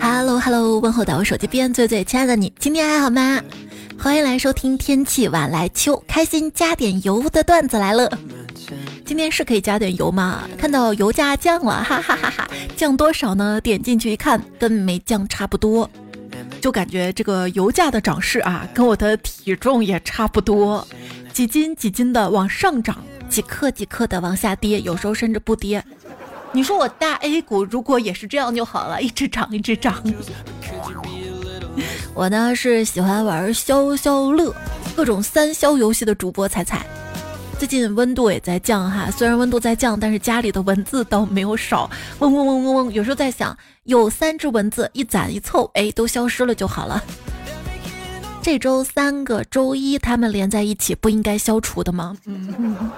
Hello Hello，问候到我手机边最最亲爱的你，今天还好吗？欢迎来收听天气晚来秋，开心加点油的段子来了。今天是可以加点油吗？看到油价降了，哈哈哈哈！降多少呢？点进去一看，跟没降差不多，就感觉这个油价的涨势啊，跟我的体重也差不多，几斤几斤的往上涨，几克几克的往下跌，有时候甚至不跌。你说我大 A 股如果也是这样就好了，一直涨一直涨。我呢是喜欢玩消消乐，各种三消游戏的主播彩彩。最近温度也在降哈，虽然温度在降，但是家里的蚊子倒没有少，嗡嗡嗡嗡嗡。有时候在想，有三只蚊子一攒一凑，哎，都消失了就好了。这周三个周一，它们连在一起，不应该消除的吗？嗯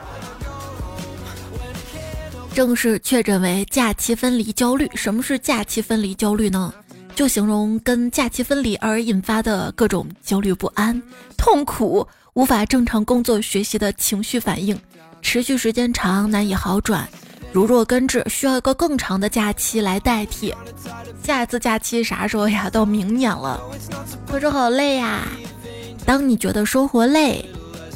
正式确诊为假期分离焦虑。什么是假期分离焦虑呢？就形容跟假期分离而引发的各种焦虑不安、痛苦。无法正常工作学习的情绪反应，持续时间长难以好转，如若根治，需要一个更长的假期来代替。下一次假期啥时候呀？到明年了。可是好累呀！当你觉得生活累，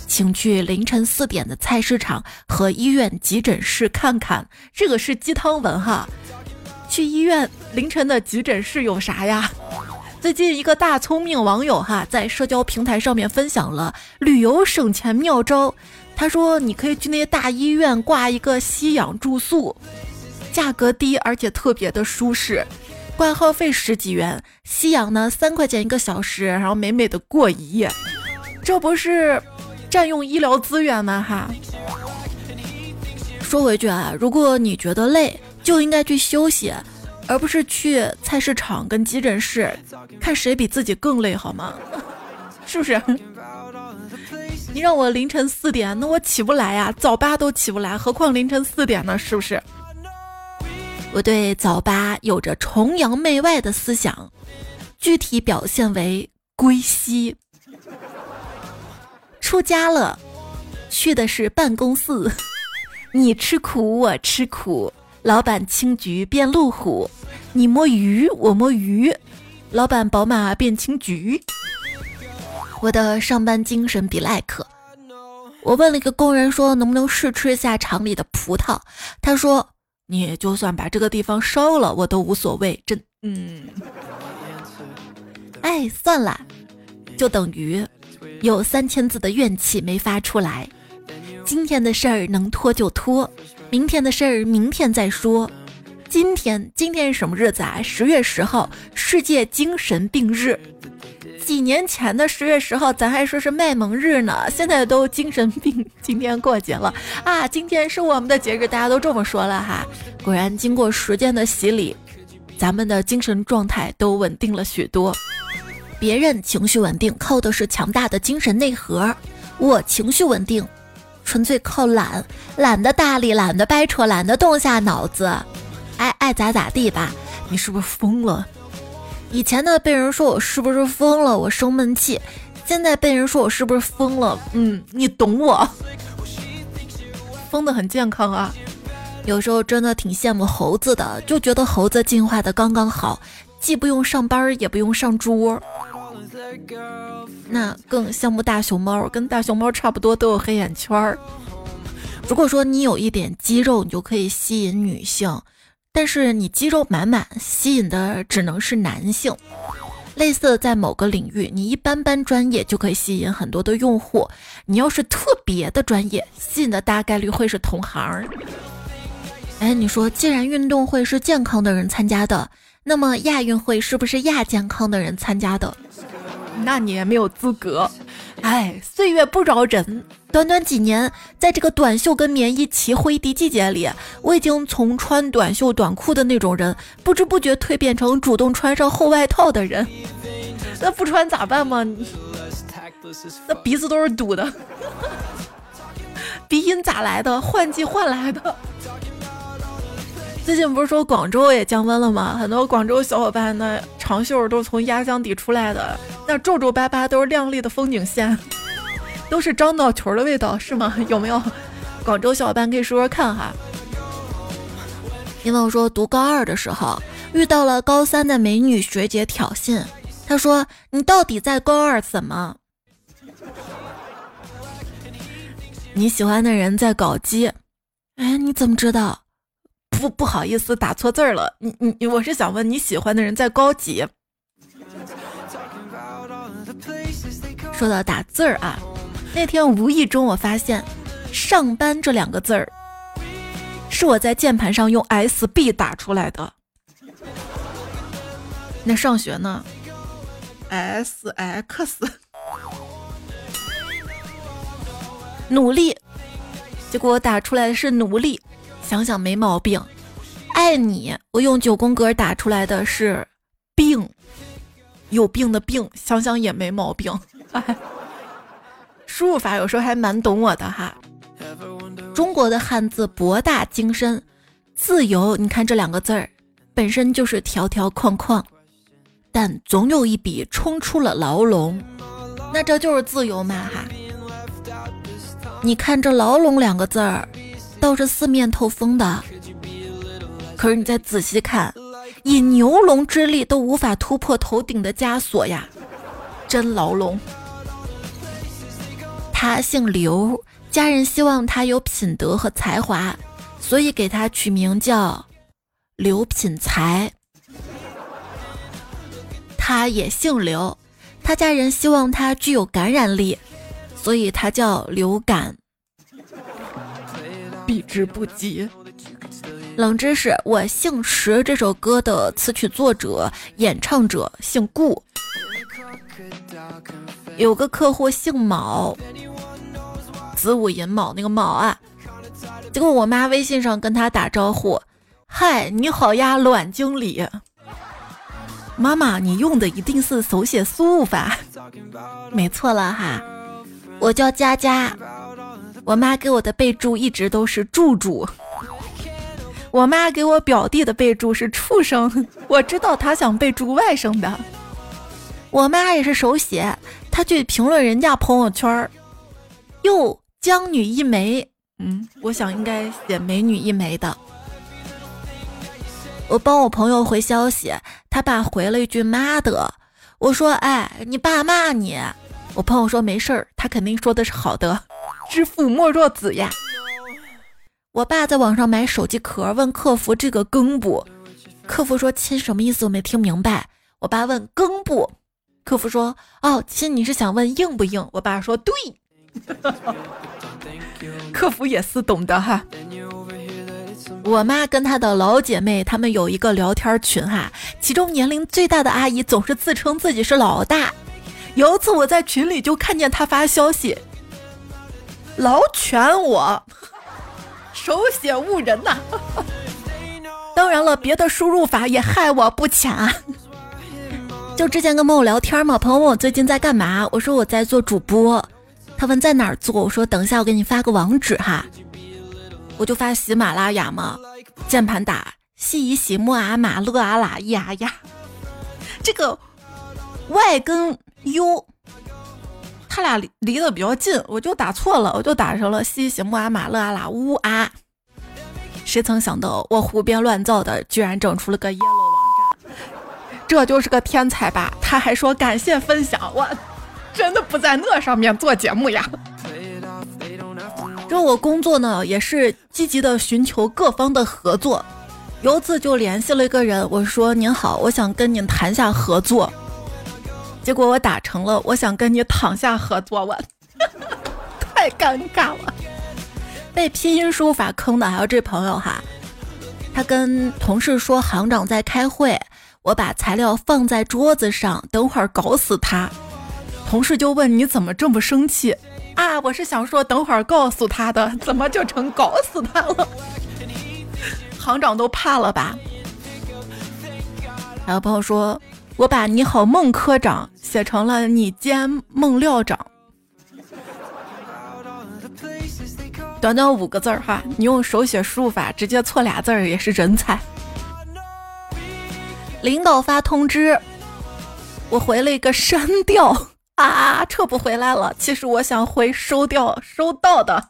请去凌晨四点的菜市场和医院急诊室看看。这个是鸡汤文哈。去医院凌晨的急诊室有啥呀？最近一个大聪明网友哈，在社交平台上面分享了旅游省钱妙招。他说，你可以去那些大医院挂一个吸氧住宿，价格低而且特别的舒适，挂号费十几元，吸氧呢三块钱一个小时，然后美美的过一夜。这不是占用医疗资源吗？哈。说回去啊，如果你觉得累，就应该去休息。而不是去菜市场跟急诊室看谁比自己更累，好吗？是不是？你让我凌晨四点，那我起不来呀，早八都起不来，何况凌晨四点呢？是不是？我对早八有着崇洋媚外的思想，具体表现为归西。出家了，去的是办公室，你吃苦，我吃苦。老板青桔变路虎，你摸鱼我摸鱼，老板宝马变青桔。我的上班精神比赖克。我问了一个工人说能不能试吃一下厂里的葡萄，他说你就算把这个地方烧了我都无所谓，真嗯。哎，算了，就等于有三千字的怨气没发出来。今天的事儿能拖就拖。明天的事儿，明天再说。今天，今天是什么日子啊？十月十号，世界精神病日。几年前的十月十号，咱还说是卖萌日呢，现在都精神病。今天过节了啊！今天是我们的节日，大家都这么说了哈。果然，经过时间的洗礼，咱们的精神状态都稳定了许多。别人情绪稳定，靠的是强大的精神内核。我情绪稳定。纯粹靠懒，懒得搭理，懒得掰扯，懒得动下脑子，爱爱咋咋地吧。你是不是疯了？以前呢，被人说我是不是疯了，我生闷气；现在被人说我是不是疯了，嗯，你懂我。疯的很健康啊。有时候真的挺羡慕猴子的，就觉得猴子进化的刚刚好，既不用上班，也不用上猪窝。那更羡慕大熊猫，跟大熊猫差不多，都有黑眼圈儿。如果说你有一点肌肉，你就可以吸引女性，但是你肌肉满满，吸引的只能是男性。类似在某个领域，你一般般专业就可以吸引很多的用户，你要是特别的专业，吸引的大概率会是同行。哎，你说，既然运动会是健康的人参加的，那么亚运会是不是亚健康的人参加的？那你也没有资格，哎，岁月不饶人，短短几年，在这个短袖跟棉衣齐挥的季节里，我已经从穿短袖短裤的那种人，不知不觉蜕变成主动穿上厚外套的人。那不穿咋办嘛？那鼻子都是堵的，鼻音咋来的？换季换来的。最近不是说广州也降温了吗？很多广州小伙伴呢长袖都是从压箱底出来的，那皱皱巴巴都是亮丽的风景线，都是张脑球的味道是吗？有没有？广州小伙伴可以说说看哈。因为我说读高二的时候遇到了高三的美女学姐挑衅，她说你到底在高二怎么？你喜欢的人在搞基？哎，你怎么知道？不不好意思，打错字儿了。你你我是想问你喜欢的人在高几？说到打字儿啊，那天无意中我发现“上班”这两个字儿是我在键盘上用 SB 打出来的。那上学呢？SX。努力，结果我打出来的是奴隶，想想没毛病。爱你，我用九宫格打出来的是病，有病的病，想想也没毛病。输入法有时候还蛮懂我的哈。中国的汉字博大精深，自由，你看这两个字儿本身就是条条框框，但总有一笔冲出了牢笼，那这就是自由嘛哈。你看这“牢笼”两个字儿，倒是四面透风的。可是你再仔细看，以牛龙之力都无法突破头顶的枷锁呀，真牢笼。他姓刘，家人希望他有品德和才华，所以给他取名叫刘品才。他也姓刘，他家人希望他具有感染力。所以他叫刘感，避之不及。冷知识：我姓石。这首歌的词曲作者、演唱者姓顾。有个客户姓卯，子午寅卯那个卯啊。结果我妈微信上跟他打招呼：“嗨，你好呀，卵经理。”妈妈，你用的一定是手写输入法，没错了哈。我叫佳佳，我妈给我的备注一直都是柱柱。我妈给我表弟的备注是畜生，我知道她想备注外甥的。我妈也是手写，她去评论人家朋友圈儿，哟，江女一枚，嗯，我想应该写美女一枚的。我帮我朋友回消息，他爸回了一句妈的，我说，哎，你爸骂你。我朋友说没事儿，他肯定说的是好的。知父莫若子呀。我爸在网上买手机壳，问客服这个更不？客服说亲什么意思？我没听明白。我爸问更不？客服说哦亲，你是想问硬不硬？我爸说对。客服也是懂的哈。我妈跟她的老姐妹，她们有一个聊天群哈，其中年龄最大的阿姨总是自称自己是老大。有一次我在群里就看见她发消息，老犬我手写误人呐。当然了，别的输入法也害我不浅啊。就之前跟朋友聊天嘛，朋友问我最近在干嘛，我说我在做主播。他问在哪儿做，我说等一下我给你发个网址哈。我就发喜马拉雅嘛，键盘打西喜木啊马乐啊啦呀呀，这个 Y 跟。哟，他俩离离得比较近，我就打错了，我就打成了西西木阿马勒阿拉乌啊。谁曾想到我胡编乱造的，居然整出了个 yellow 网站，这就是个天才吧？他还说感谢分享，我真的不在那上面做节目呀。这我工作呢，也是积极的寻求各方的合作。有一次就联系了一个人，我说您好，我想跟您谈下合作。结果我打成了，我想跟你躺下合作，我 太尴尬了。被拼音输入法坑的还有这朋友哈，他跟同事说行长在开会，我把材料放在桌子上，等会儿搞死他。同事就问你怎么这么生气啊？我是想说等会儿告诉他的，怎么就成搞死他了？行长都怕了吧？还有朋友说。我把你好孟科长写成了你兼孟料长，短短五个字儿哈，你用手写输入法直接错俩字儿也是人才。领导发通知，我回了一个删掉啊，撤不回来了。其实我想回收掉收到的。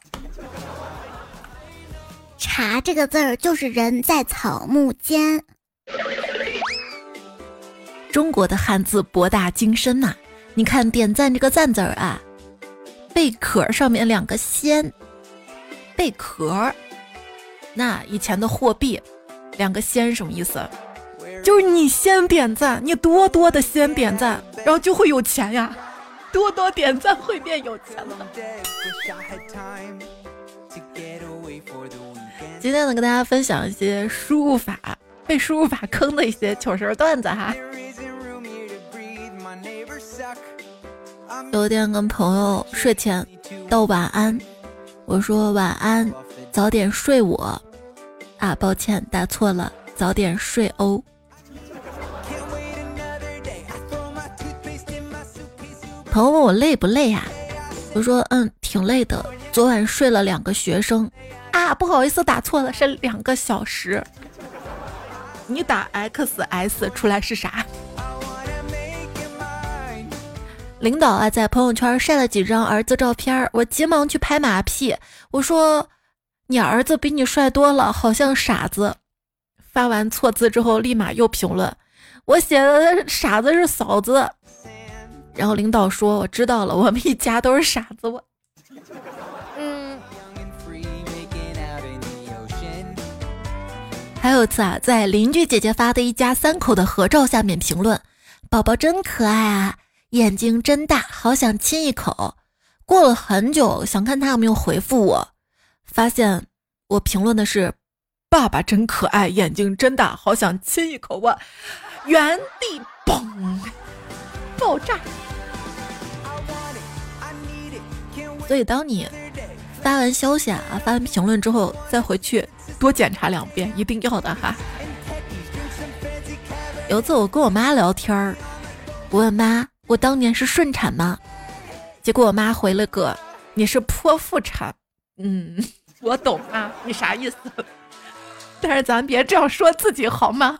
茶这个字儿就是人在草木间。中国的汉字博大精深呐，你看点赞这个赞字儿啊，贝壳上面两个仙，贝壳，那以前的货币，两个仙什么意思？就是你先点赞，你多多的先点赞，然后就会有钱呀，多多点赞会变有钱的。今天呢，跟大家分享一些输入法被输入法坑的一些糗事段子哈。有一天跟朋友睡前道晚安，我说晚安，早点睡我。啊，抱歉，打错了，早点睡哦。朋友问我累不累啊？我说嗯，挺累的。昨晚睡了两个学生。啊，不好意思，打错了，是两个小时。你打 XS 出来是啥？领导啊，在朋友圈晒了几张儿子照片，我急忙去拍马屁，我说：“你儿子比你帅多了，好像傻子。”发完错字之后，立马又评论：“我写的傻子是嫂子。”然后领导说：“我知道了，我们一家都是傻子。”我，嗯。还有一次啊，在邻居姐姐发的一家三口的合照下面评论：“宝宝真可爱啊。”眼睛真大，好想亲一口。过了很久，想看他有没有回复我，发现我评论的是“爸爸真可爱，眼睛真大，好想亲一口”。我 原地嘣爆炸。所以，当你发完消息啊，发完评论之后，再回去多检查两遍，一定要的哈。有次我跟我妈聊天儿，我问妈。我当年是顺产吗？结果我妈回了个：“你是剖腹产。”嗯，我懂啊，你啥意思？但是咱别这样说自己好吗？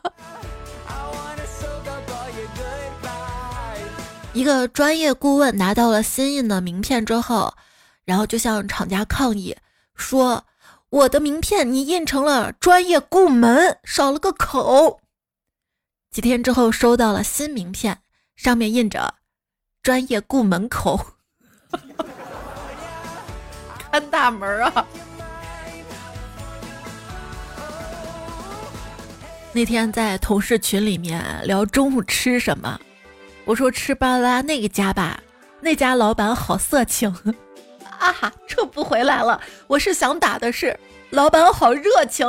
一个专业顾问拿到了新印的名片之后，然后就向厂家抗议说：“我的名片你印成了专业顾门，少了个口。”几天之后收到了新名片，上面印着。专业顾门口，看大门啊！那天在同事群里面聊中午吃什么，我说吃巴拉那个家吧，那家老板好色情 啊！撤不回来了，我是想打的是老板好热情，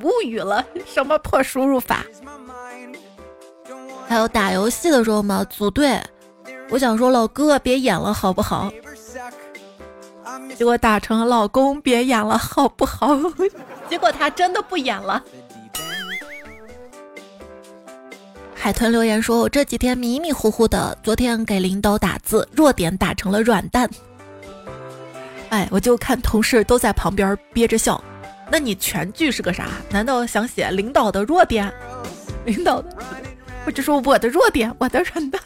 无语了，什么破输入法？还有打游戏的时候嘛，组队，我想说老哥别演了好不好？结果打成老公别演了好不好？结果他真的不演了。海豚留言说：“我这几天迷迷糊糊的，昨天给领导打字，弱点打成了软蛋。”哎，我就看同事都在旁边憋着笑。那你全句是个啥？难道想写领导的弱点？领导的？或者说我的弱点，我的软蛋，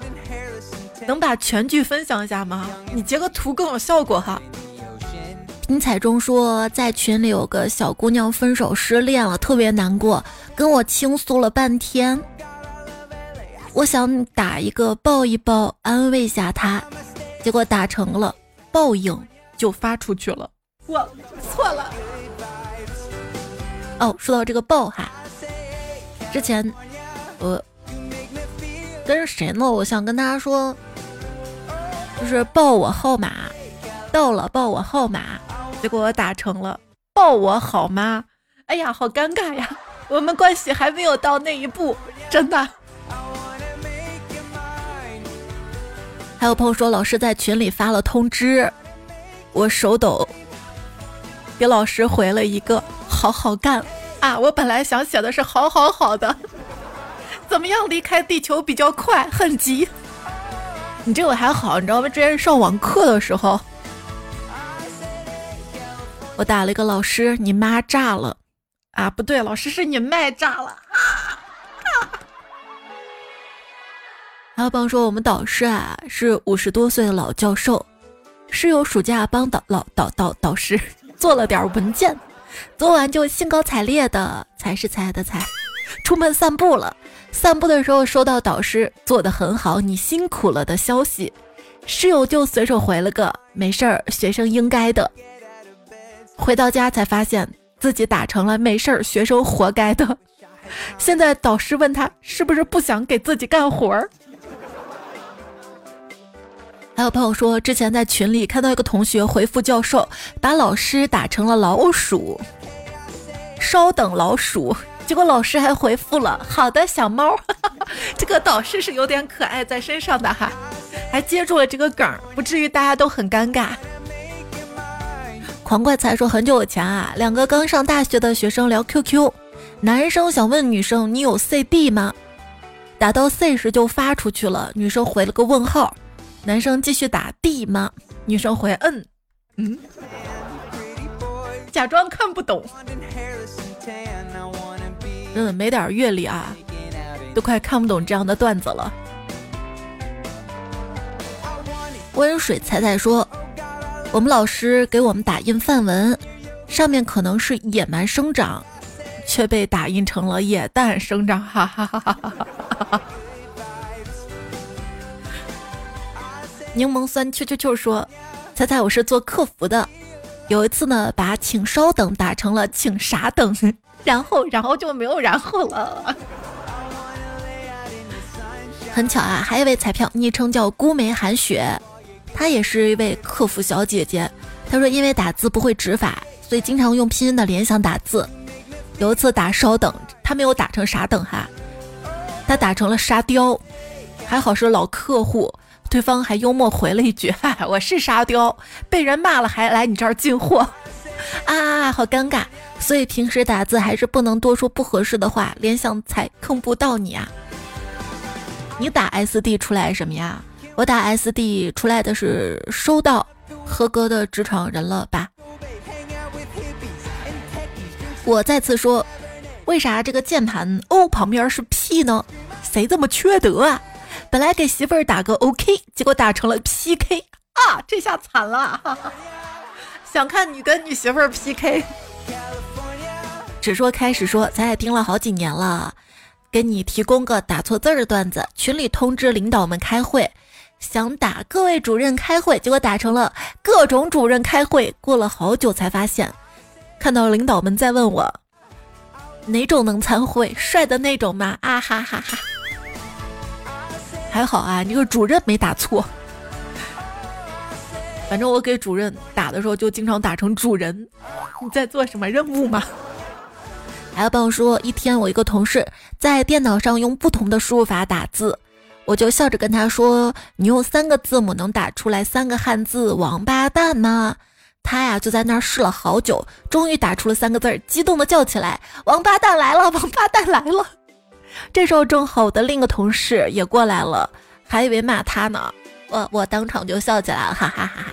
能把全剧分享一下吗？你截个图更有效果哈。拼彩中说，在群里有个小姑娘分手失恋了，特别难过，跟我倾诉了半天。我想打一个抱一抱，安慰下她，结果打成了报应，就发出去了。我错了。哦，说到这个抱哈。之前我跟谁呢？我想跟大家说，就是报我号码到了，报我号码，结果我打成了报我好吗？哎呀，好尴尬呀！我们关系还没有到那一步，真的。还有朋友说，老师在群里发了通知，我手抖，给老师回了一个好好干。啊，我本来想写的是好好好的，怎么样离开地球比较快？很急。你这个还好，你知道吗？之前上网课的时候，我打了一个老师，你妈炸了。啊，不对，老师是你麦炸了。还有朋友说，我们导师啊是五十多岁的老教授，室友暑假帮导老导导导师做了点文件，做完就兴高采烈的才是才的才，出门散步了。散步的时候收到导师做的很好，你辛苦了的消息，室友就随手回了个没事儿，学生应该的。回到家才发现自己打成了没事儿，学生活该的。现在导师问他是不是不想给自己干活儿。还有朋友说，之前在群里看到一个同学回复教授，把老师打成了老鼠。稍等，老鼠。结果老师还回复了：“好的，小猫。”这个导师是有点可爱在身上的哈，还接住了这个梗，不至于大家都很尴尬。狂怪才说很久以前啊，两个刚上大学的学生聊 QQ，男生想问女生：“你有 CD 吗？”打到 C 时就发出去了，女生回了个问号。男生继续打 D 吗？女生回嗯嗯，假装看不懂。嗯，没点阅历啊，都快看不懂这样的段子了。温水彩彩说，我们老师给我们打印范文，上面可能是野蛮生长，却被打印成了野蛋生长，哈哈哈哈哈哈。柠檬酸秋秋秋说：“猜猜我是做客服的，有一次呢，把请稍等打成了请傻等，然后然后就没有然后了。很巧啊，还有一位彩票，昵称叫孤梅寒雪，她也是一位客服小姐姐。她说因为打字不会指法，所以经常用拼音的联想打字。有一次打稍等，她没有打成傻等哈，她打成了沙雕，还好是老客户。”对方还幽默回了一句：“哈，我是沙雕，被人骂了还来你这儿进货，啊，好尴尬。所以平时打字还是不能多说不合适的话，联想才坑不到你啊。你打 SD 出来什么呀？我打 SD 出来的是收到，合格的职场人了吧？我再次说，为啥这个键盘 O 旁边是 P 呢？谁这么缺德啊？”本来给媳妇儿打个 OK，结果打成了 PK 啊！这下惨了，想看你跟你媳妇儿 PK。只说开始说，咱也听了好几年了，给你提供个打错字儿的段子。群里通知领导们开会，想打各位主任开会，结果打成了各种主任开会。过了好久才发现，看到领导们在问我哪种能参会，帅的那种吗？啊哈哈哈！还好啊，你个主任没打错。反正我给主任打的时候，就经常打成主人。你在做什么任务吗？还有朋友说，一天我一个同事在电脑上用不同的输入法打字，我就笑着跟他说：“你用三个字母能打出来三个汉字‘王八蛋’吗？”他呀就在那儿试了好久，终于打出了三个字儿，激动的叫起来：“王八蛋来了！王八蛋来了！”这时候正好我的另一个同事也过来了，还以为骂他呢，我我当场就笑起来了，哈哈哈哈。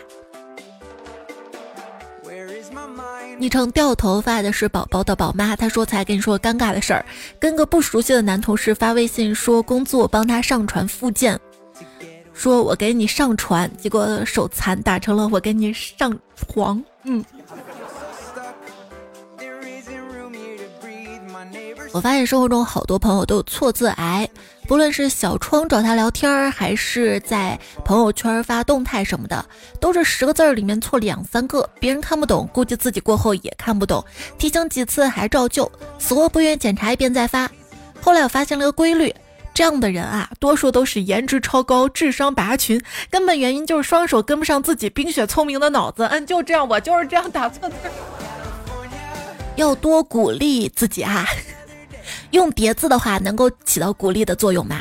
昵称掉头发的是宝宝的宝妈，她说才跟你说尴尬的事儿，跟个不熟悉的男同事发微信说工作帮他上传附件，说我给你上传，结果手残打成了我给你上床，嗯。我发现生活中好多朋友都有错字癌，不论是小窗找他聊天儿，还是在朋友圈发动态什么的，都是十个字儿里面错两三个，别人看不懂，估计自己过后也看不懂，提醒几次还照旧，死活不愿检查一遍再发。后来我发现了个规律，这样的人啊，多数都是颜值超高、智商拔群，根本原因就是双手跟不上自己冰雪聪明的脑子。嗯，就这样，我就是这样打错字，要多鼓励自己啊。用叠字的话，能够起到鼓励的作用吗？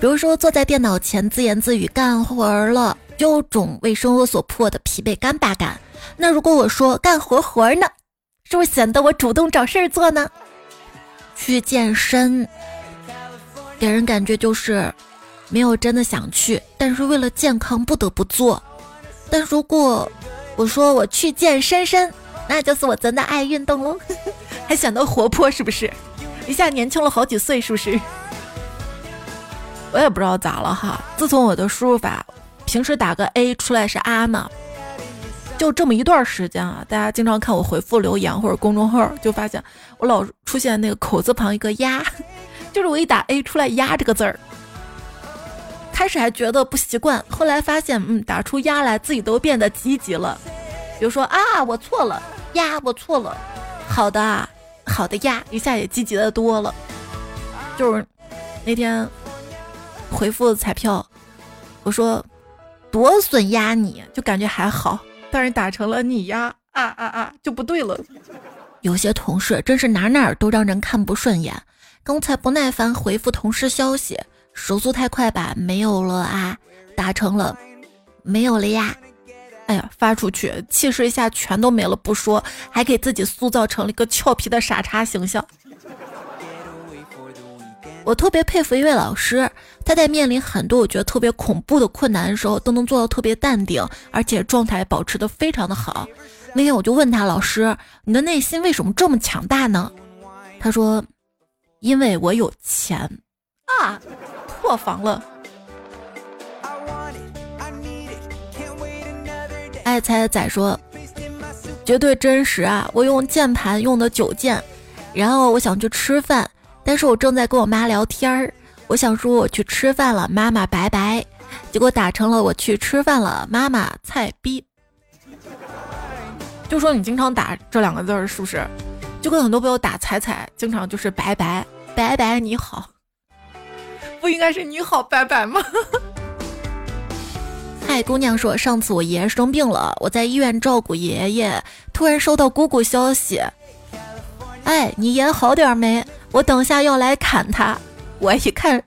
比如说，坐在电脑前自言自语干活了，有种为生活所迫的疲惫干巴感。那如果我说干活活呢，是不是显得我主动找事儿做呢？去健身，给人感觉就是没有真的想去，但是为了健康不得不做。但如果我说我去健身身，那就是我真的爱运动喽，还显得活泼，是不是？一下年轻了好几岁，是不是？我也不知道咋了哈。自从我的输入法平时打个 A 出来是啊嘛，就这么一段时间啊，大家经常看我回复留言或者公众号，就发现我老出现那个口字旁一个鸭，就是我一打 A 出来“鸭”这个字儿。开始还觉得不习惯，后来发现，嗯，打出“鸭”来自己都变得积极了。比如说啊，我错了，鸭，我错了，好的啊，好的呀，一下也积极的多了。就是那天回复彩票，我说多损压你就感觉还好。但是打成了你呀啊啊啊就不对了。有些同事真是哪哪都让人看不顺眼。刚才不耐烦回复同事消息，手速太快吧？没有了啊，打成了没有了呀。发出去气势一下全都没了不说，还给自己塑造成了一个俏皮的傻叉形象。我特别佩服一位老师，他在面临很多我觉得特别恐怖的困难的时候，都能做到特别淡定，而且状态保持的非常的好。那天我就问他，老师，你的内心为什么这么强大呢？他说，因为我有钱啊，破防了。爱猜的仔说，绝对真实啊！我用键盘用的九键，然后我想去吃饭。但是我正在跟我妈聊天儿，我想说我去吃饭了，妈妈拜拜，结果打成了我去吃饭了，妈妈菜逼。就说你经常打这两个字儿是不是？就跟很多朋友打彩彩，经常就是拜拜拜拜你好，不应该是你好拜拜吗？嗨，姑娘说上次我爷爷生病了，我在医院照顾爷爷，突然收到姑姑消息，哎，你爷好点没？我等下要来砍他，我一看，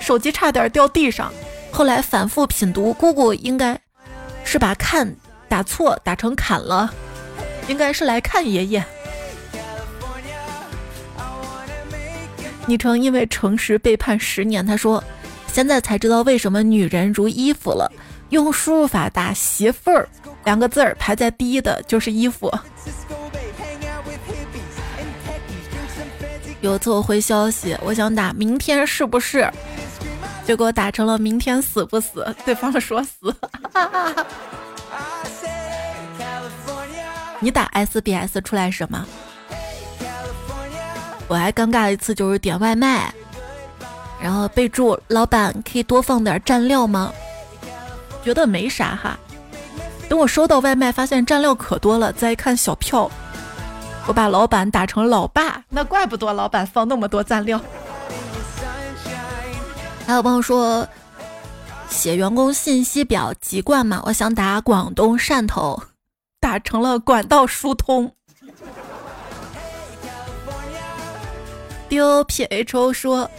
手机差点掉地上。后来反复品读，姑姑应该是把看打错，打成砍了，应该是来看爷爷。昵称因为诚实被判十年，他说现在才知道为什么女人如衣服了，用输入法打媳妇儿两个字儿排在第一的就是衣服。有次我回消息，我想打明天是不是？结果打成了明天死不死？对方说死。你打 SBS 出来什么？我还尴尬一次就是点外卖，然后备注老板可以多放点蘸料吗？觉得没啥哈。等我收到外卖，发现蘸料可多了，再一看小票。我把老板打成老爸，那怪不得老板放那么多蘸料。还有朋友说写员工信息表籍贯嘛，我想打广东汕头，打成了管道疏通。D O P H O 说，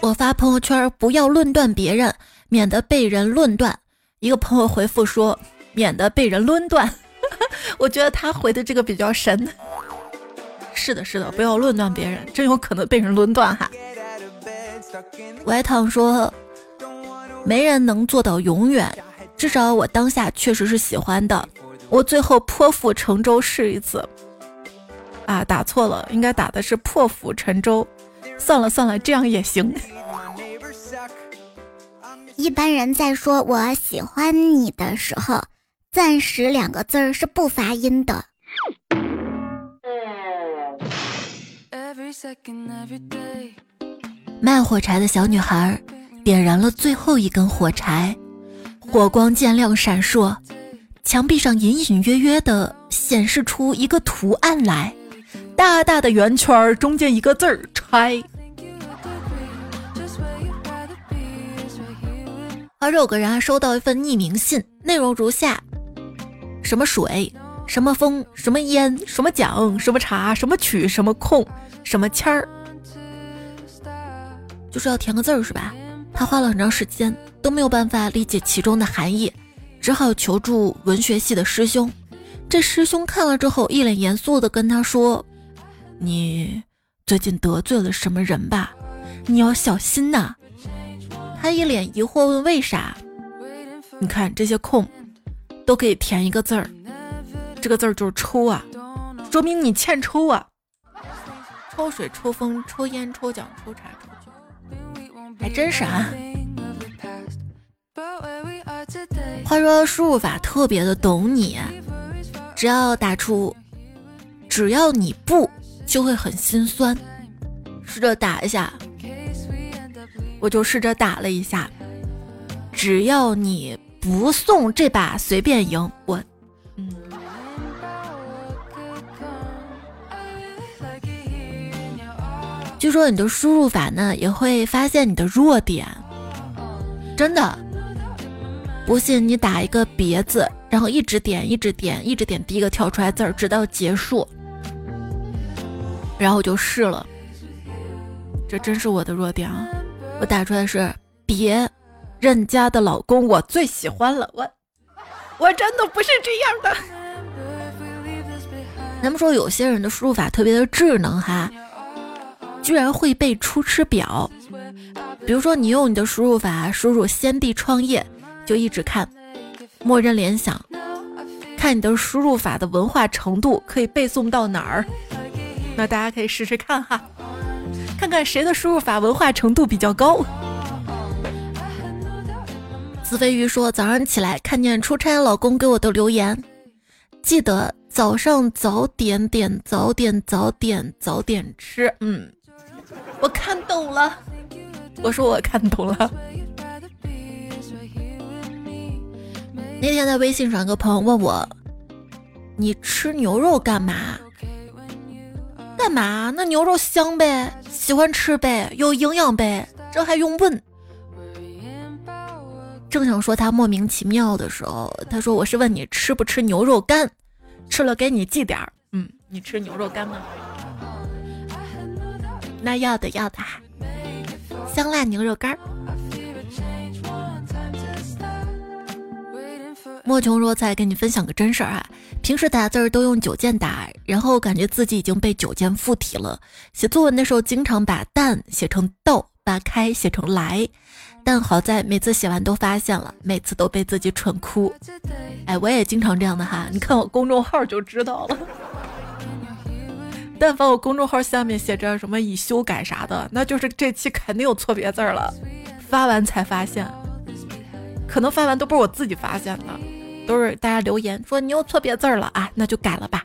我发朋友圈不要论断别人，免得被人论断。一个朋友回复说，免得被人论断。我觉得他回的这个比较神。是的，是的，不要论断别人，真有可能被人论断哈。外躺说，没人能做到永远，至少我当下确实是喜欢的。我最后破釜沉舟试一次。啊，打错了，应该打的是破釜沉舟。算了算了，这样也行。一般人在说我喜欢你的时候。暂时两个字儿是不发音的。卖火柴的小女孩点燃了最后一根火柴，火光渐亮闪烁，墙壁上隐隐约约的显示出一个图案来，大大的圆圈中间一个字儿“拆”。而有个人还收到一份匿名信，内容如下。什么水，什么风，什么烟，什么奖，什么茶，什么曲，什么空，什么签儿，就是要填个字儿是吧？他花了很长时间都没有办法理解其中的含义，只好求助文学系的师兄。这师兄看了之后，一脸严肃的跟他说：“你最近得罪了什么人吧？你要小心呐。”他一脸疑惑问：“为啥？”你看这些空。都可以填一个字儿，这个字儿就是抽啊，说明你欠抽啊。抽水、抽风、抽烟、抽奖、抽茶、抽，还真是啊。话说输入法特别的懂你，只要打出“只要你不”，就会很心酸。试着打一下，我就试着打了一下。只要你不送这把随便赢，我，嗯。据说你的输入法呢，也会发现你的弱点，真的。不信你打一个别字，然后一直点，一直点，一直点第一个跳出来字儿，直到结束。然后我就试了，这真是我的弱点啊！我打出来是别任家的老公，我最喜欢了。我我真的不是这样的。咱们说有些人的输入法特别的智能哈。居然会背出师表，比如说你用你的输入法输入“先帝创业”，就一直看，默认联想，看你的输入法的文化程度可以背诵到哪儿。那大家可以试试看哈，看看谁的输入法文化程度比较高。子飞鱼说：“早上起来看见出差老公给我的留言，记得早上早点点早点早点早点吃。”嗯。我看懂了，我说我看懂了。那天在微信上，个朋友问我：“你吃牛肉干嘛？干嘛？那牛肉香呗，喜欢吃呗，有营养呗，这还用问？”正想说他莫名其妙的时候，他说：“我是问你吃不吃牛肉干，吃了给你寄点儿。嗯，你吃牛肉干吗？”那要的要的，香辣牛肉干儿。莫琼若再跟你分享个真事儿啊，平时打字儿都用九键打，然后感觉自己已经被九键附体了。写作文的时候经常把蛋写成豆，把开写成来，但好在每次写完都发现了，每次都被自己蠢哭。哎，我也经常这样的哈，你看我公众号就知道了。但凡我公众号下面写着什么已修改啥的，那就是这期肯定有错别字了。发完才发现，可能发完都不是我自己发现的，都是大家留言说你又错别字了啊，那就改了吧。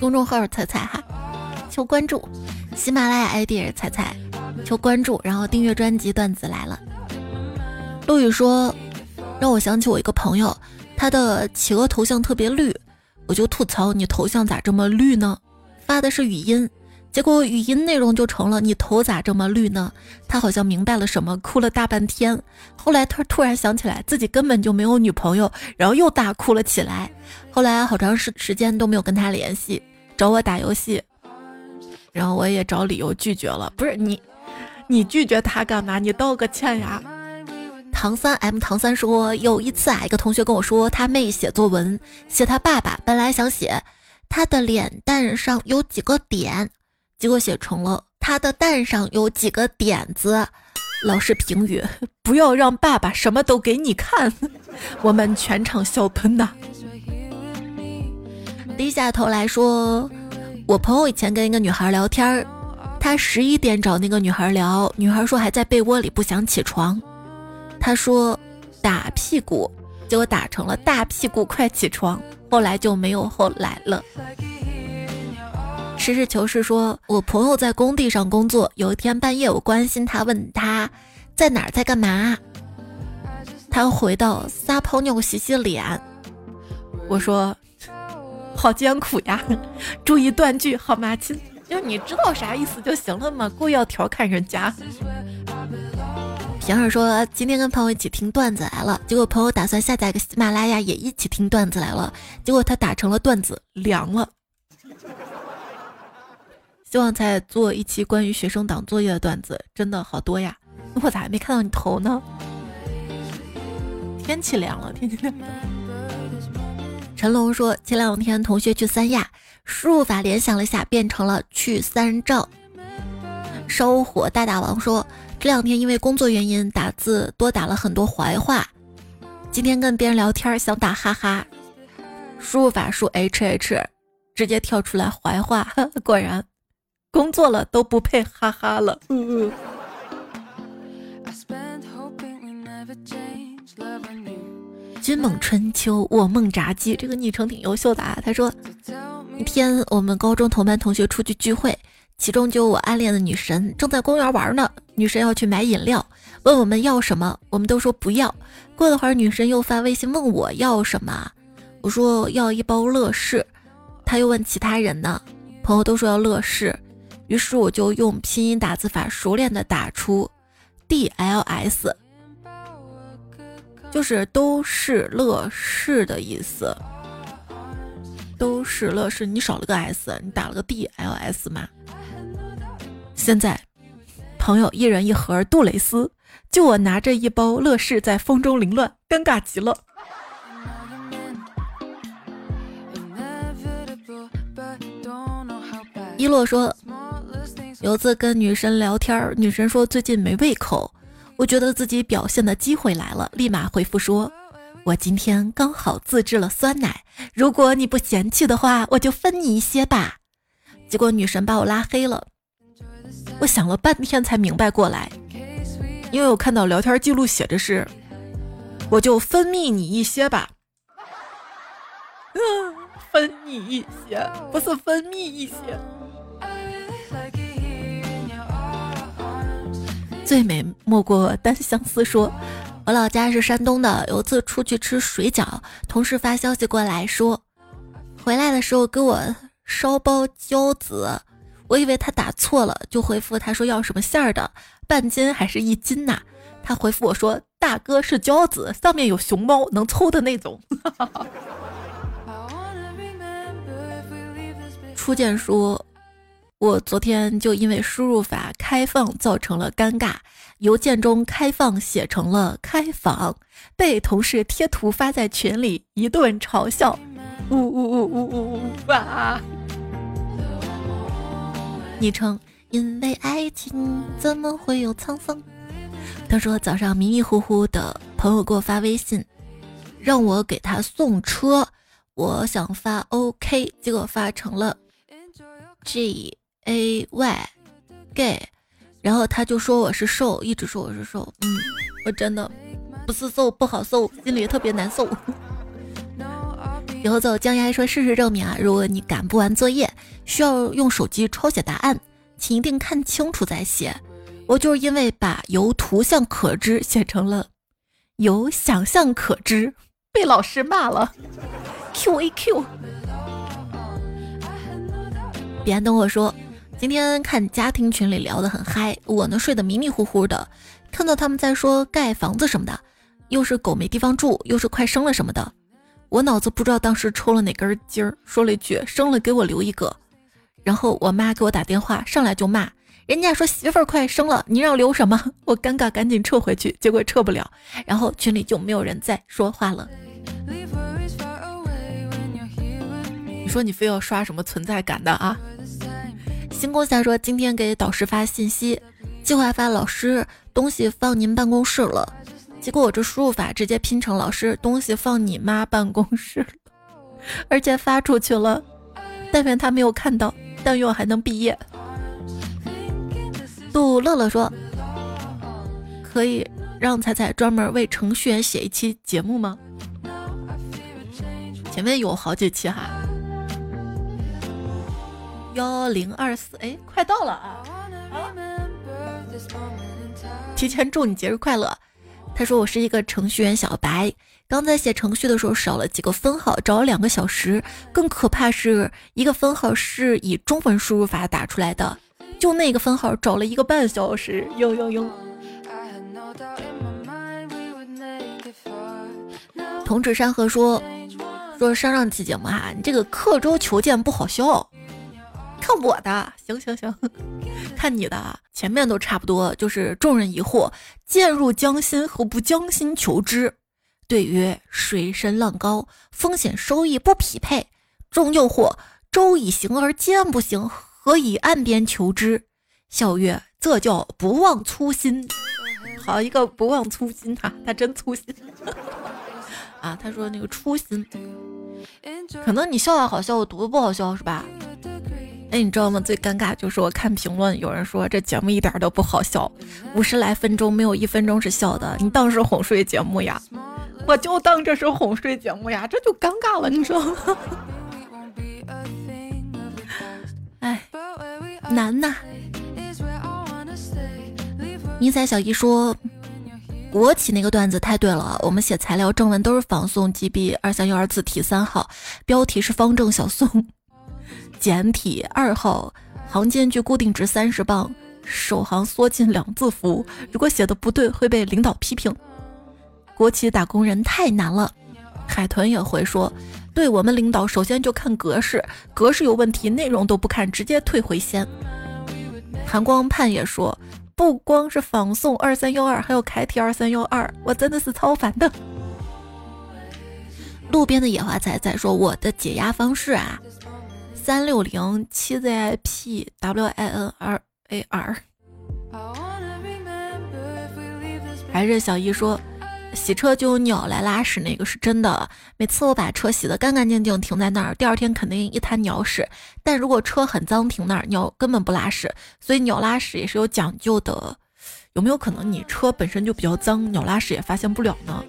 公众号彩彩哈，求关注；喜马拉雅 ID 彩彩，求关注，然后订阅专辑。段子来了，陆羽说，让我想起我一个朋友，他的企鹅头像特别绿。我就吐槽你头像咋这么绿呢？发的是语音，结果语音内容就成了你头咋这么绿呢？他好像明白了什么，哭了大半天。后来他突然想起来自己根本就没有女朋友，然后又大哭了起来。后来好长时时间都没有跟他联系，找我打游戏，然后我也找理由拒绝了。不是你，你拒绝他干嘛？你道个歉呀。唐三 M 唐三说，有一次啊，一个同学跟我说，他妹写作文，写他爸爸，本来想写他的脸蛋上有几个点，结果写成了他的蛋上有几个点子。老师评语：不要让爸爸什么都给你看。我们全场笑喷呐。低下头来说，我朋友以前跟一个女孩聊天，他十一点找那个女孩聊，女孩说还在被窝里不想起床。他说打屁股，结果打成了大屁股快起床，后来就没有后来了。实事求是说，我朋友在工地上工作，有一天半夜我关心他，问他在哪儿，在干嘛，他回到撒泡尿洗洗脸。我说好艰苦呀，注意断句好吗，亲？就你知道啥意思就行了嘛，故意要调侃人家。平儿说：“今天跟朋友一起听段子来了，结果朋友打算下载个喜马拉雅也一起听段子来了，结果他打成了段子凉了。希望再做一期关于学生党作业的段子，真的好多呀！我咋还没看到你头呢？天气凉了，天气凉了。”陈龙说：“前两天同学去三亚，输入法联想了下，变成了去三兆。”烧火大大王说。这两天因为工作原因打字多打了很多怀话，今天跟别人聊天想打哈哈，输入法输 H H，直接跳出来怀话，果然，工作了都不配哈哈了。嗯嗯君梦春秋，我梦炸鸡。这个昵称挺优秀的啊。他说，一天我们高中同班同学出去聚会，其中就有我暗恋的女神，正在公园玩呢。女神要去买饮料，问我们要什么，我们都说不要。过了会儿，女神又发微信问我要什么，我说要一包乐事。她又问其他人呢，朋友都说要乐事，于是我就用拼音打字法熟练的打出 D L S。就是都是乐事的意思，都是乐事，你少了个 s，你打了个 d l s 嘛。现在，朋友一人一盒杜蕾斯，就我拿着一包乐事在风中凌乱，尴尬极了。一洛说，有次跟女神聊天，女神说最近没胃口。我觉得自己表现的机会来了，立马回复说：“我今天刚好自制了酸奶，如果你不嫌弃的话，我就分你一些吧。”结果女神把我拉黑了。我想了半天才明白过来，因为我看到聊天记录写的是：“我就分泌你一些吧。”，分你一些，不是分泌一些。最美莫过单相思。说，我老家是山东的，有次出去吃水饺，同事发消息过来说，回来的时候给我烧包饺子，我以为他打错了，就回复他说要什么馅儿的，半斤还是一斤呐？他回复我说，大哥是饺子，上面有熊猫，能抽的那种。初见说。我昨天就因为输入法开放造成了尴尬，邮件中开放写成了开房，被同事贴图发在群里，一顿嘲笑。呜呜呜呜呜呜哇！昵称因为爱情怎么会有沧桑？他说早上迷迷糊糊的朋友给我发微信，让我给他送车，我想发 OK，结果发成了 G。A Y gay，然后他就说我是瘦，一直说我是瘦，嗯，我真的不是瘦不好受，心里特别难受。以后走江丫说事实证明啊，如果你赶不完作业，需要用手机抄写答案，请一定看清楚再写。我就是因为把由图像可知写成了由想象可知，被老师骂了。Q A Q，别人等我说。今天看家庭群里聊得很嗨，我呢睡得迷迷糊糊的，看到他们在说盖房子什么的，又是狗没地方住，又是快生了什么的，我脑子不知道当时抽了哪根筋儿，说了一句生了给我留一个，然后我妈给我打电话，上来就骂，人家说媳妇儿快生了，你让留什么？我尴尬，赶紧撤回去，结果撤不了，然后群里就没有人再说话了。你说你非要刷什么存在感的啊？星空下说：“今天给导师发信息，计划发老师东西放您办公室了，结果我这输入法直接拼成老师东西放你妈办公室了，而且发出去了。但愿他没有看到，但愿我还能毕业。”杜乐乐说：“可以让彩彩专门为程序员写一期节目吗？前面有好几期哈。”幺零二四，哎，快到了啊！提前祝你节日快乐。他说我是一个程序员小白，刚在写程序的时候少了几个分号，找了两个小时。更可怕是一个分号是以中文输入法打出来的，就那个分号找了一个半小时。呦呦呦！童子山河说说上上期节目哈，你这个刻舟求剑不好笑。看我的，行行行，看你的，前面都差不多。就是众人疑惑，渐入江心何不将心求之？对曰：水深浪高，风险收益不匹配。众诱惑，舟已行而剑不行，何以岸边求之？笑曰：这叫不忘初心。好一个不忘初心啊，他真粗心啊！他说那个初心，可能你笑的好笑，我读的不好笑是吧？哎，你知道吗？最尴尬就是我看评论，有人说这节目一点都不好笑，五十来分钟没有一分钟是笑的，你当是哄睡节目呀？我就当这是哄睡节目呀，这就尴尬了，你知道吗？哎，难呐。迷彩小姨说。国企那个段子太对了，我们写材料正文都是仿宋 GB 二三幺二字体三号，标题是方正小宋，简体二号，行间距固定值三十磅，首行缩进两字符。如果写的不对，会被领导批评。国企打工人太难了。海豚也会说，对我们领导首先就看格式，格式有问题，内容都不看，直接退回先。韩光盼也说。不光是仿宋二三幺二，还有楷体二三幺二，我真的是超烦的。路边的野花仔仔说：“我的解压方式啊，三六零七 zip w i n r a r。”还是小姨说。洗车就有鸟来拉屎，那个是真的。每次我把车洗得干干净净，停在那儿，第二天肯定一滩鸟屎。但如果车很脏，停那儿，鸟根本不拉屎。所以鸟拉屎也是有讲究的。有没有可能你车本身就比较脏，鸟拉屎也发现不了呢？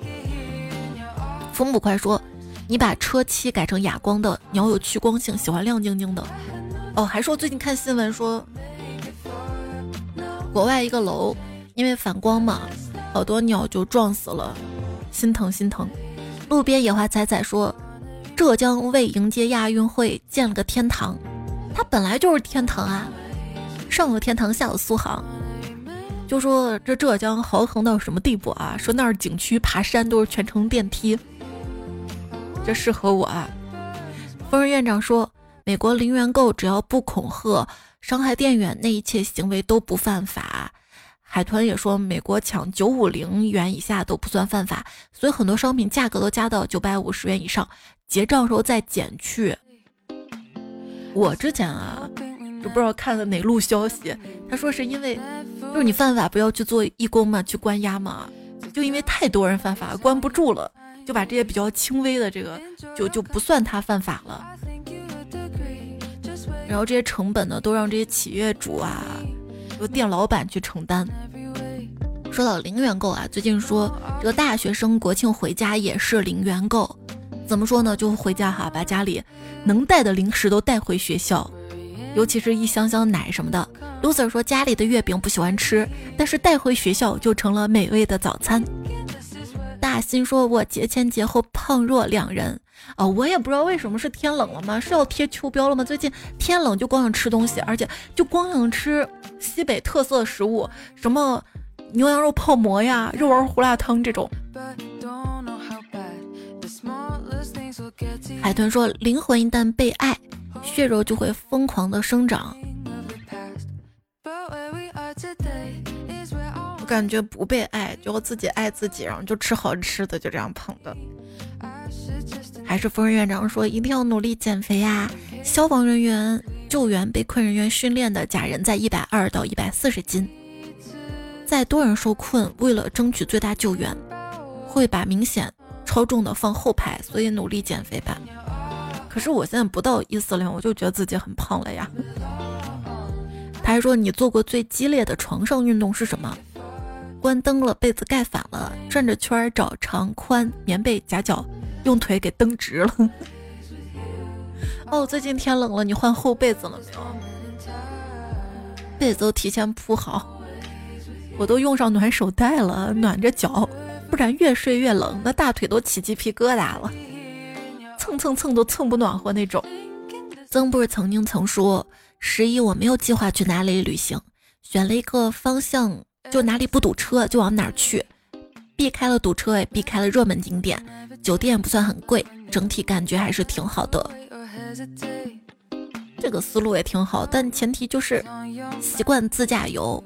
风不快说，你把车漆改成哑光的，鸟有趋光性，喜欢亮晶晶的。哦，还说最近看新闻说，国外一个楼因为反光嘛。好多鸟就撞死了，心疼心疼。路边野花仔仔说：“浙江为迎接亚运会建了个天堂，它本来就是天堂啊，上有天堂，下有苏杭。”就说这浙江豪横到什么地步啊？说那儿景区爬山都是全程电梯，这适合我啊。疯人院长说：“美国零元购只要不恐吓、伤害店员，那一切行为都不犯法。”海豚也说，美国抢九五零元以下都不算犯法，所以很多商品价格都加到九百五十元以上，结账时候再减去。我之前啊，就不知道看了哪路消息，他说是因为就是你犯法不要去做义工嘛，去关押嘛，就因为太多人犯法，关不住了，就把这些比较轻微的这个就就不算他犯法了，然后这些成本呢，都让这些企业主啊。由店老板去承担。说到零元购啊，最近说这个大学生国庆回家也是零元购，怎么说呢？就回家哈，把家里能带的零食都带回学校，尤其是一箱箱奶什么的。loser 说家里的月饼不喜欢吃，但是带回学校就成了美味的早餐。大新说，我节前节后胖若两人。啊，我也不知道为什么是天冷了吗？是要贴秋膘了吗？最近天冷就光想吃东西，而且就光想吃西北特色食物，什么牛羊肉泡馍呀、肉丸胡辣汤这种。海豚说，灵魂一旦被爱，血肉就会疯狂的生长。感觉不被爱，就自己爱自己，然后就吃好吃的，就这样胖的。还是疯人院长说一定要努力减肥呀！消防人员救援被困人员训练的假人在一百二到一百四十斤，在多人受困，为了争取最大救援，会把明显超重的放后排，所以努力减肥吧。可是我现在不到一四零，我就觉得自己很胖了呀。他还说你做过最激烈的床上运动是什么？关灯了，被子盖反了，转着圈找长宽棉被夹脚。用腿给蹬直了。哦，最近天冷了，你换厚被子了没有？被子都提前铺好，我都用上暖手袋了，暖着脚，不然越睡越冷，那大腿都起鸡皮疙瘩了，蹭蹭蹭都蹭不暖和那种。曾不是曾经曾说，十一我没有计划去哪里旅行，选了一个方向，就哪里不堵车就往哪儿去。避开了堵车，也避开了热门景点，酒店不算很贵，整体感觉还是挺好的。这个思路也挺好，但前提就是习惯自驾游。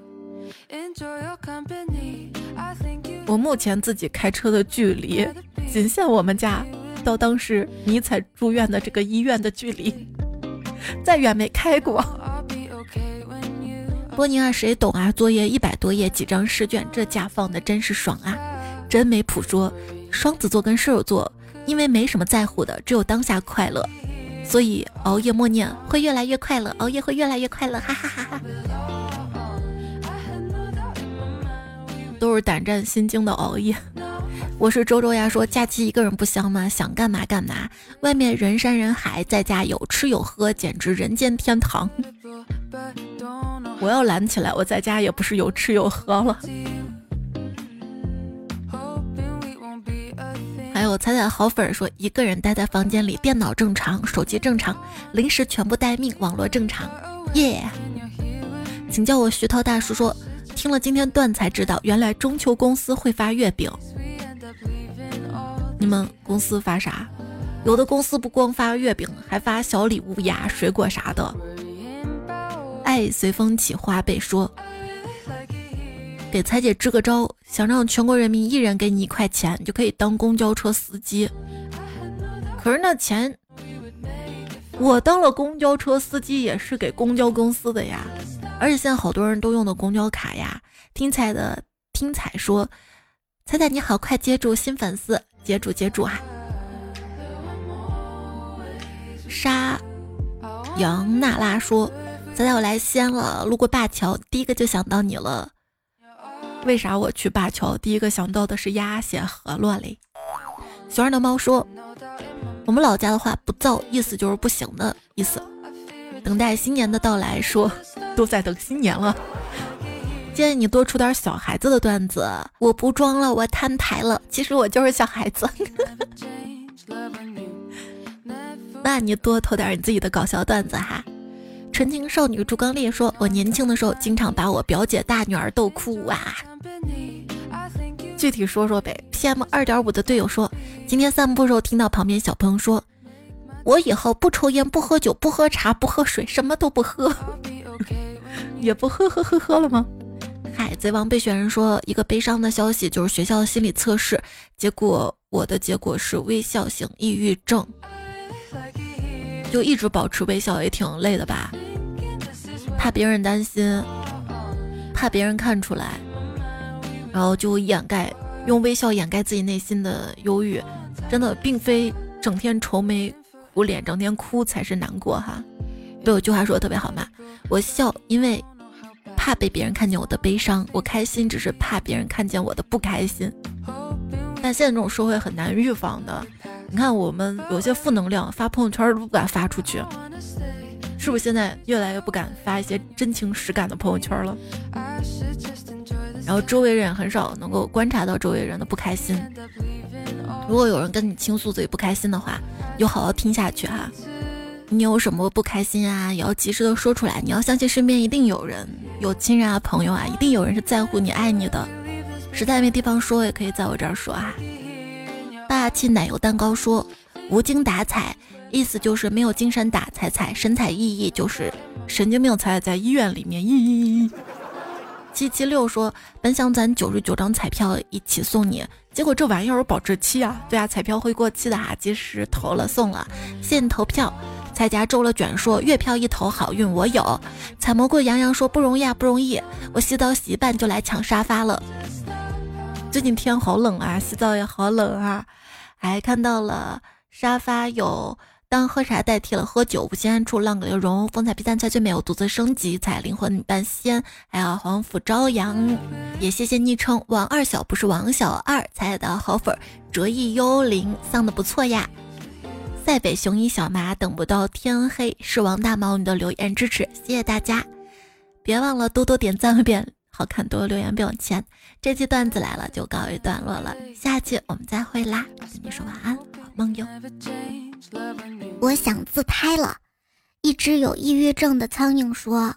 我目前自己开车的距离，仅限我们家到当时尼采住院的这个医院的距离，再远没开过。波尼啊谁懂啊？作业一百多页，几张试卷，这假放的真是爽啊！真没谱说，双子座跟射手座，因为没什么在乎的，只有当下快乐，所以熬夜默念会越来越快乐，熬夜会越来越快乐，哈哈哈哈！都是胆战心惊的熬夜。我是周周呀，说假期一个人不香吗？想干嘛干嘛，外面人山人海，在家有吃有喝，简直人间天堂。我要懒起来，我在家也不是有吃有喝了。还有彩彩好粉说，一个人待在房间里，电脑正常，手机正常，零食全部待命，网络正常，耶！请叫我徐涛大叔。说听了今天段才知道，原来中秋公司会发月饼。你们公司发啥？有的公司不光发月饼，还发小礼物呀、水果啥的。爱随风起，花呗说，给彩姐支个招，想让全国人民一人给你一块钱，你就可以当公交车司机。可是那钱，我当了公交车司机也是给公交公司的呀。而且现在好多人都用的公交卡呀。听彩的听彩说，彩彩你好，快接住新粉丝，接住接住啊！沙杨娜拉说。仔仔，我来西安了，路过灞桥，第一个就想到你了。为啥我去灞桥，第一个想到的是鸭血河洛嘞？熊二的猫说，我们老家的话，不造意思就是不行的意思。等待新年的到来，说都在等新年了。建议你多出点小孩子的段子。我不装了，我摊牌了，其实我就是小孩子。那你多投点你自己的搞笑段子哈。纯情少女朱刚烈说：“我年轻的时候经常把我表姐大女儿逗哭啊。”具体说说呗。PM 二点五的队友说：“今天散步时候听到旁边小朋友说，我以后不抽烟、不喝酒、不喝茶、不喝水，什么都不喝，也不喝喝喝喝了吗？”海贼王备选人说：“一个悲伤的消息就是学校的心理测试结果，我的结果是微笑型抑郁症。”就一直保持微笑也挺累的吧？怕别人担心，怕别人看出来，然后就掩盖，用微笑掩盖自己内心的忧郁。真的并非整天愁眉苦脸、整天哭才是难过哈。不有句话说的特别好嘛，我笑因为怕被别人看见我的悲伤，我开心只是怕别人看见我的不开心。但现在这种社会很难预防的。你看，我们有些负能量，发朋友圈都不敢发出去，是不是？现在越来越不敢发一些真情实感的朋友圈了。然后周围人很少能够观察到周围人的不开心。如果有人跟你倾诉自己不开心的话，就好好听下去哈。你有什么不开心啊，也要及时的说出来。你要相信身边一定有人，有亲人啊、朋友啊，一定有人是在乎你、爱你的。实在没地方说，也可以在我这儿说哈。霸气奶油蛋糕说：“无精打采，意思就是没有精神打彩彩，神采奕奕就是神经病才在医院里面。”咦。七七六说：“本想攒九十九张彩票一起送你，结果这玩意儿有保质期啊！对啊，彩票会过期的哈，及时投了送了，现投票。”彩家皱了卷说：“月票一投，好运我有。”采蘑菇杨洋说：“不容易啊，不容易，我洗澡洗一半就来抢沙发了。”最近天好冷啊，洗澡也好冷啊，还看到了沙发有当喝茶代替了喝酒，无心安处浪个荣，风采披散才最美，我独自升级彩灵魂半仙，还有黄甫朝阳，也谢谢昵称王二小不是王小二才的好粉折翼幽灵丧的不错呀，塞北雄鹰小马等不到天黑是王大毛你的留言支持，谢谢大家，别忘了多多点赞和点好看，多留言不用钱。这期段子来了，就告一段落了。下期我们再会啦，跟你说晚安，好梦哟。我想自拍了。一只有抑郁症的苍蝇说：“